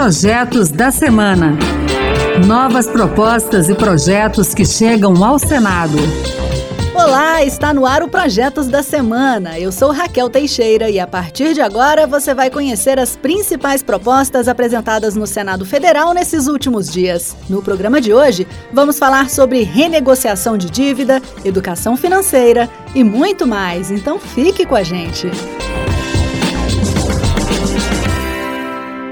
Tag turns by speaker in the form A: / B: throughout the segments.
A: Projetos da Semana. Novas propostas e projetos que chegam ao Senado.
B: Olá, está no ar o Projetos da Semana. Eu sou Raquel Teixeira e a partir de agora você vai conhecer as principais propostas apresentadas no Senado Federal nesses últimos dias. No programa de hoje, vamos falar sobre renegociação de dívida, educação financeira e muito mais. Então fique com a gente.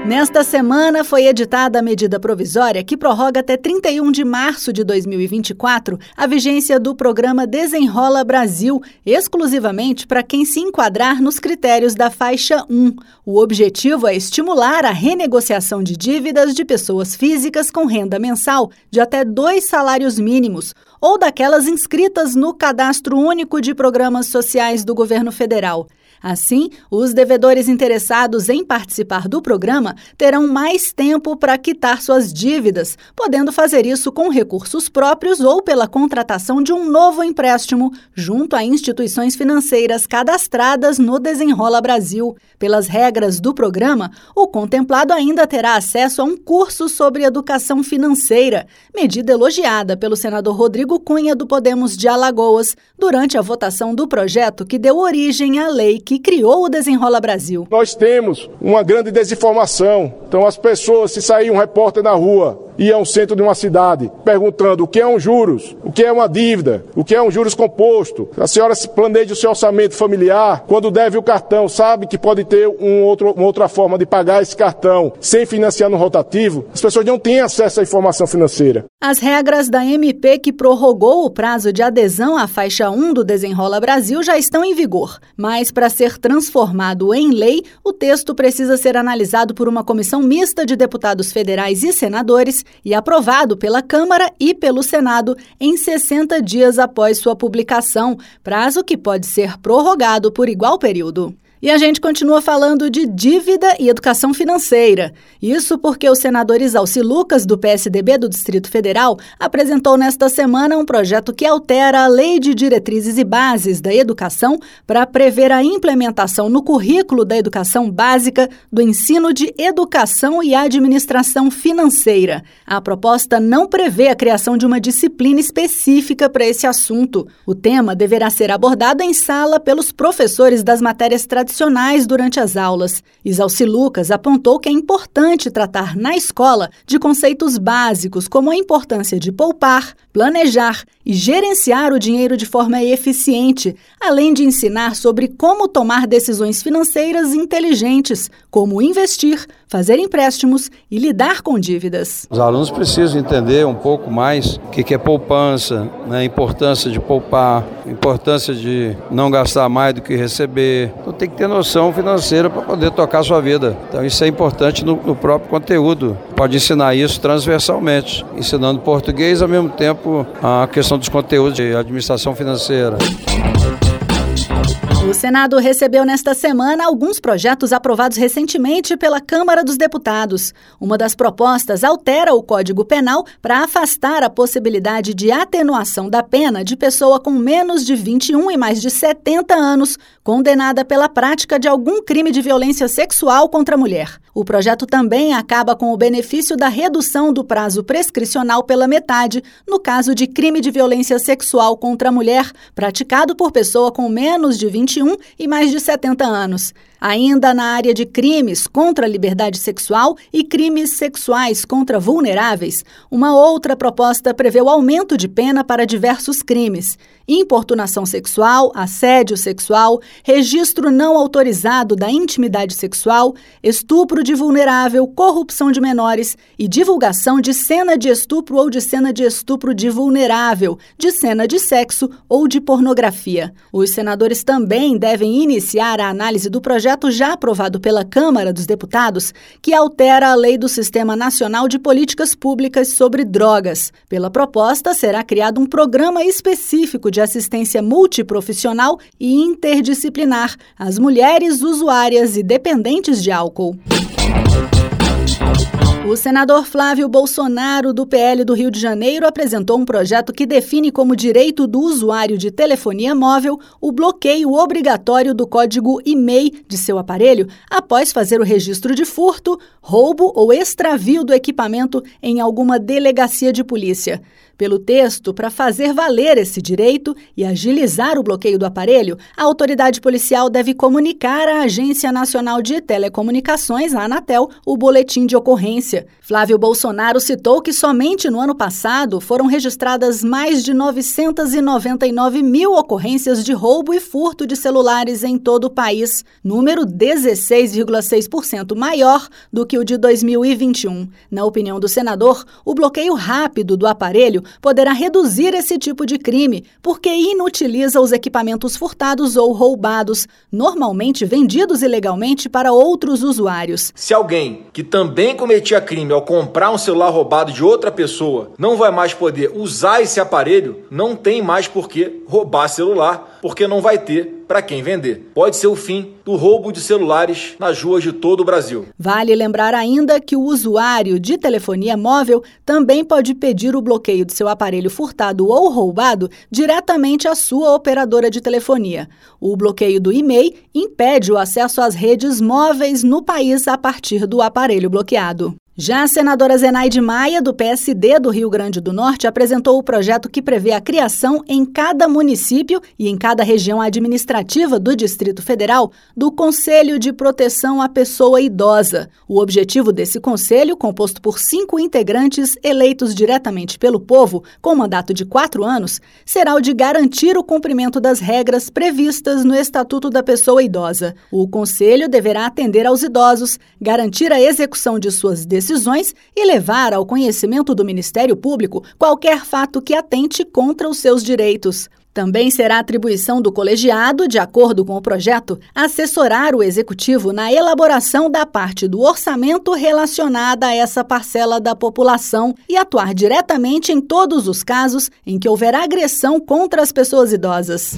B: Nesta semana foi editada a medida provisória que prorroga até 31 de março de 2024 a vigência do programa Desenrola Brasil, exclusivamente para quem se enquadrar nos critérios da faixa 1. O objetivo é estimular a renegociação de dívidas de pessoas físicas com renda mensal de até dois salários mínimos ou daquelas inscritas no Cadastro Único de Programas Sociais do Governo Federal. Assim, os devedores interessados em participar do programa terão mais tempo para quitar suas dívidas, podendo fazer isso com recursos próprios ou pela contratação de um novo empréstimo junto a instituições financeiras cadastradas no Desenrola Brasil. Pelas regras do programa, o contemplado ainda terá acesso a um curso sobre educação financeira, medida elogiada pelo senador Rodrigo Cunha do Podemos de Alagoas durante a votação do projeto que deu origem à lei que criou o Desenrola Brasil.
C: Nós temos uma grande desinformação. Então, as pessoas, se sair um repórter na rua ir ao centro de uma cidade perguntando o que é um juros, o que é uma dívida, o que é um juros composto. A senhora se planeja o seu orçamento familiar, quando deve o cartão, sabe que pode ter um outro, uma outra forma de pagar esse cartão sem financiar no rotativo. As pessoas não têm acesso à informação financeira.
B: As regras da MP que prorrogou o prazo de adesão à faixa 1 do Desenrola Brasil já estão em vigor, mas para ser transformado em lei, o texto precisa ser analisado por uma comissão mista de deputados federais e senadores e aprovado pela Câmara e pelo Senado em 60 dias após sua publicação, prazo que pode ser prorrogado por igual período. E a gente continua falando de dívida e educação financeira. Isso porque o senador Isalci Lucas, do PSDB do Distrito Federal, apresentou nesta semana um projeto que altera a Lei de Diretrizes e Bases da Educação para prever a implementação no currículo da educação básica do ensino de educação e administração financeira. A proposta não prevê a criação de uma disciplina específica para esse assunto. O tema deverá ser abordado em sala pelos professores das matérias tradicionais tradicionais durante as aulas. Isalci Lucas apontou que é importante tratar na escola de conceitos básicos como a importância de poupar, planejar e gerenciar o dinheiro de forma eficiente, além de ensinar sobre como tomar decisões financeiras inteligentes, como investir, fazer empréstimos e lidar com dívidas.
D: Os alunos precisam entender um pouco mais o que é poupança, né, a importância de poupar, a importância de não gastar mais do que receber. Então tem que ter noção financeira para poder tocar a sua vida. Então isso é importante no, no próprio conteúdo. Pode ensinar isso transversalmente, ensinando português ao mesmo tempo a questão dos conteúdos de administração financeira.
B: O Senado recebeu nesta semana alguns projetos aprovados recentemente pela Câmara dos Deputados. Uma das propostas altera o Código Penal para afastar a possibilidade de atenuação da pena de pessoa com menos de 21 e mais de 70 anos condenada pela prática de algum crime de violência sexual contra a mulher. O projeto também acaba com o benefício da redução do prazo prescricional pela metade no caso de crime de violência sexual contra a mulher praticado por pessoa com menos de 21 21 e mais de 70 anos. Ainda na área de crimes contra a liberdade sexual e crimes sexuais contra vulneráveis, uma outra proposta prevê o aumento de pena para diversos crimes: importunação sexual, assédio sexual, registro não autorizado da intimidade sexual, estupro de vulnerável, corrupção de menores e divulgação de cena de estupro ou de cena de estupro de vulnerável, de cena de sexo ou de pornografia. Os senadores também devem iniciar a análise do projeto projeto já aprovado pela Câmara dos Deputados que altera a Lei do Sistema Nacional de Políticas Públicas sobre Drogas. Pela proposta, será criado um programa específico de assistência multiprofissional e interdisciplinar às mulheres usuárias e dependentes de álcool. O senador Flávio Bolsonaro, do PL do Rio de Janeiro, apresentou um projeto que define como direito do usuário de telefonia móvel o bloqueio obrigatório do código e-mail de seu aparelho após fazer o registro de furto, roubo ou extravio do equipamento em alguma delegacia de polícia. Pelo texto, para fazer valer esse direito e agilizar o bloqueio do aparelho, a autoridade policial deve comunicar à Agência Nacional de Telecomunicações, a Anatel, o boletim de ocorrência. Flávio Bolsonaro citou que somente no ano passado foram registradas mais de 999 mil ocorrências de roubo e furto de celulares em todo o país, número 16,6% maior do que o de 2021. Na opinião do senador, o bloqueio rápido do aparelho poderá reduzir esse tipo de crime, porque inutiliza os equipamentos furtados ou roubados, normalmente vendidos ilegalmente para outros usuários.
E: Se alguém que também cometia crime ao comprar um celular roubado de outra pessoa não vai mais poder usar esse aparelho, não tem mais por que roubar celular, porque não vai ter para quem vender. Pode ser o fim do roubo de celulares nas ruas de todo o Brasil.
B: Vale lembrar ainda que o usuário de telefonia móvel também pode pedir o bloqueio de seu aparelho furtado ou roubado diretamente à sua operadora de telefonia. O bloqueio do e-mail impede o acesso às redes móveis no país a partir do aparelho bloqueado. Já a senadora Zenaide Maia, do PSD do Rio Grande do Norte, apresentou o projeto que prevê a criação em cada município e em cada região administrativa do Distrito Federal do Conselho de Proteção à Pessoa Idosa. O objetivo desse conselho, composto por cinco integrantes eleitos diretamente pelo povo, com mandato de quatro anos, será o de garantir o cumprimento das regras previstas no Estatuto da Pessoa Idosa. O conselho deverá atender aos idosos, garantir a execução de suas decisões e levar ao conhecimento do Ministério Público qualquer fato que atente contra os seus direitos. Também será atribuição do colegiado, de acordo com o projeto, assessorar o executivo na elaboração da parte do orçamento relacionada a essa parcela da população e atuar diretamente em todos os casos em que houver agressão contra as pessoas idosas.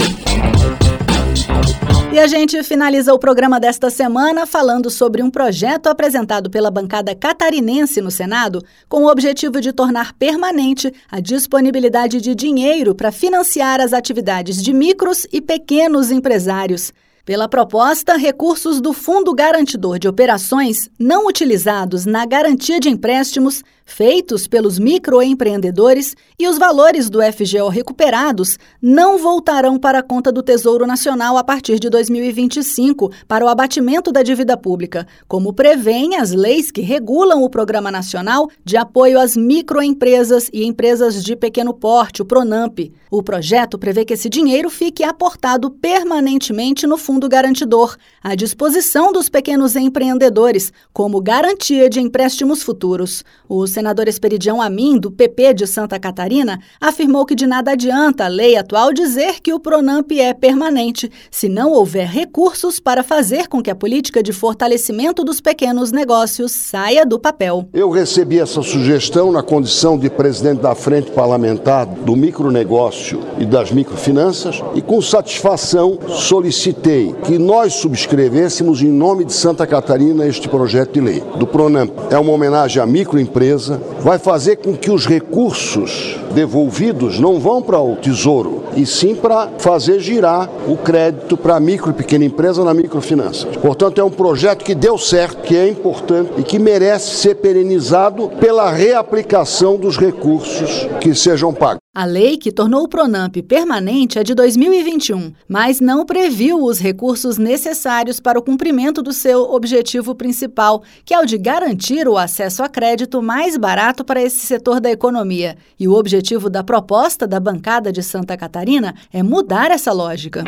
B: E a gente finaliza o programa desta semana falando sobre um projeto apresentado pela bancada catarinense no Senado com o objetivo de tornar permanente a disponibilidade de dinheiro para financiar as atividades de micros e pequenos empresários. Pela proposta, recursos do Fundo Garantidor de Operações não utilizados na garantia de empréstimos feitos pelos microempreendedores e os valores do FGO recuperados não voltarão para a conta do Tesouro Nacional a partir de 2025 para o abatimento da dívida pública, como prevêem as leis que regulam o Programa Nacional de Apoio às Microempresas e Empresas de Pequeno Porte, o PRONAMP. O projeto prevê que esse dinheiro fique aportado permanentemente no Fundo Garantidor, à disposição dos pequenos empreendedores, como garantia de empréstimos futuros. O senador Esperidião Amin, do PP de Santa Catarina, afirmou que de nada adianta a lei atual dizer que o Pronamp é permanente, se não houver recursos para fazer com que a política de fortalecimento dos pequenos negócios saia do papel.
F: Eu recebi essa sugestão na condição de presidente da Frente Parlamentar do Micronegócio e das Microfinanças e, com satisfação, solicitei que nós subscrevêssemos em nome de Santa Catarina este projeto de lei do Pronamp. É uma homenagem à microempresa vai fazer com que os recursos devolvidos não vão para o tesouro, e sim para fazer girar o crédito para a micro e pequena empresa na microfinança. Portanto, é um projeto que deu certo, que é importante e que merece ser perenizado pela reaplicação dos recursos que sejam pagos.
B: A lei que tornou o Pronamp permanente é de 2021, mas não previu os recursos necessários para o cumprimento do seu objetivo principal, que é o de garantir o acesso a crédito mais barato para esse setor da economia. E o objetivo da proposta da bancada de Santa Catarina é mudar essa lógica.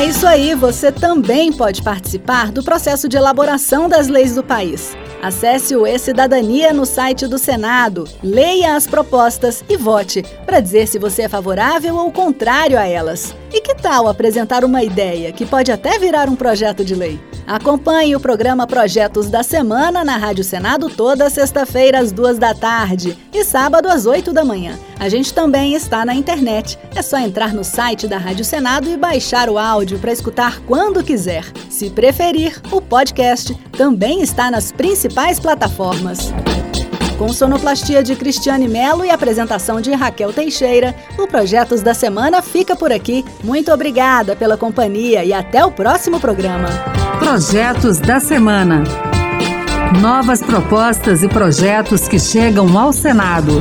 B: É isso aí, você também pode participar do processo de elaboração das leis do país. Acesse o E-Cidadania no site do Senado, leia as propostas e vote para dizer se você é favorável ou contrário a elas. E que tal apresentar uma ideia que pode até virar um projeto de lei? Acompanhe o programa Projetos da Semana na Rádio Senado toda sexta-feira às duas da tarde e sábado às oito da manhã. A gente também está na internet. É só entrar no site da Rádio Senado e baixar o áudio para escutar quando quiser. Se preferir, o podcast também está nas principais plataformas. Com sonoplastia de Cristiane Melo e apresentação de Raquel Teixeira, o Projetos da Semana fica por aqui. Muito obrigada pela companhia e até o próximo programa.
A: Projetos da Semana. Novas propostas e projetos que chegam ao Senado.